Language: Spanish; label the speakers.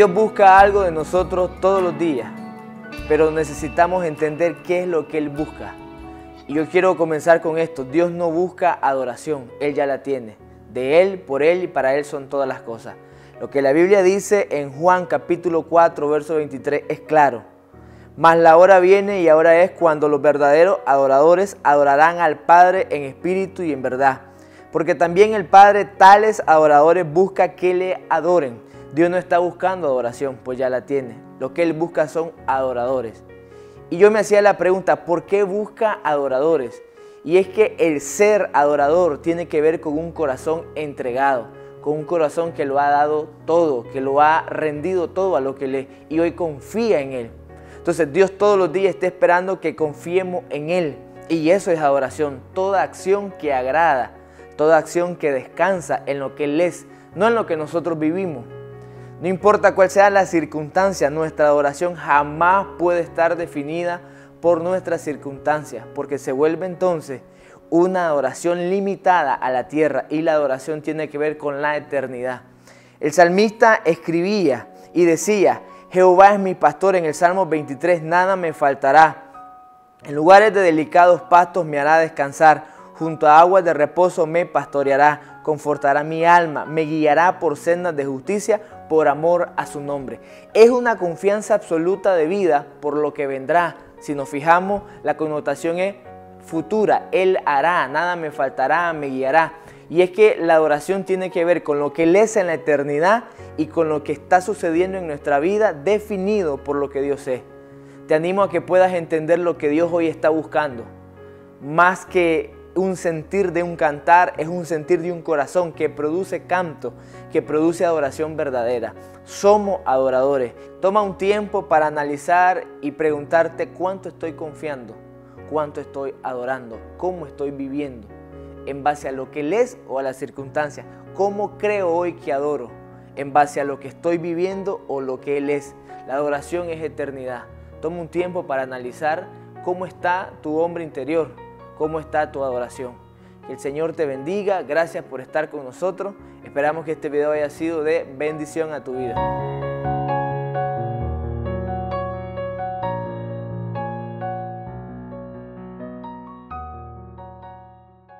Speaker 1: Dios busca algo de nosotros todos los días, pero necesitamos entender qué es lo que Él busca. Y yo quiero comenzar con esto. Dios no busca adoración, Él ya la tiene. De Él, por Él y para Él son todas las cosas. Lo que la Biblia dice en Juan capítulo 4, verso 23 es claro. Mas la hora viene y ahora es cuando los verdaderos adoradores adorarán al Padre en espíritu y en verdad. Porque también el Padre tales adoradores busca que le adoren. Dios no está buscando adoración, pues ya la tiene. Lo que Él busca son adoradores. Y yo me hacía la pregunta, ¿por qué busca adoradores? Y es que el ser adorador tiene que ver con un corazón entregado, con un corazón que lo ha dado todo, que lo ha rendido todo a lo que le y hoy confía en Él. Entonces Dios todos los días está esperando que confiemos en Él. Y eso es adoración. Toda acción que agrada, toda acción que descansa en lo que Él es, no en lo que nosotros vivimos. No importa cuál sea la circunstancia, nuestra adoración jamás puede estar definida por nuestras circunstancias, porque se vuelve entonces una adoración limitada a la tierra y la adoración tiene que ver con la eternidad. El salmista escribía y decía, Jehová es mi pastor en el Salmo 23, nada me faltará. En lugares de delicados pastos me hará descansar, junto a aguas de reposo me pastoreará, confortará mi alma, me guiará por sendas de justicia por amor a su nombre. Es una confianza absoluta de vida por lo que vendrá. Si nos fijamos, la connotación es futura. Él hará, nada me faltará, me guiará. Y es que la adoración tiene que ver con lo que Él es en la eternidad y con lo que está sucediendo en nuestra vida definido por lo que Dios es. Te animo a que puedas entender lo que Dios hoy está buscando. Más que un sentir de un cantar, es un sentir de un corazón que produce canto, que produce adoración verdadera. Somos adoradores. Toma un tiempo para analizar y preguntarte cuánto estoy confiando, cuánto estoy adorando, cómo estoy viviendo en base a lo que Él es o a las circunstancias. ¿Cómo creo hoy que adoro? En base a lo que estoy viviendo o lo que Él es. La adoración es eternidad. Toma un tiempo para analizar cómo está tu hombre interior, cómo está tu adoración. Que el Señor te bendiga. Gracias por estar con nosotros. Esperamos que este video haya sido de bendición a tu vida.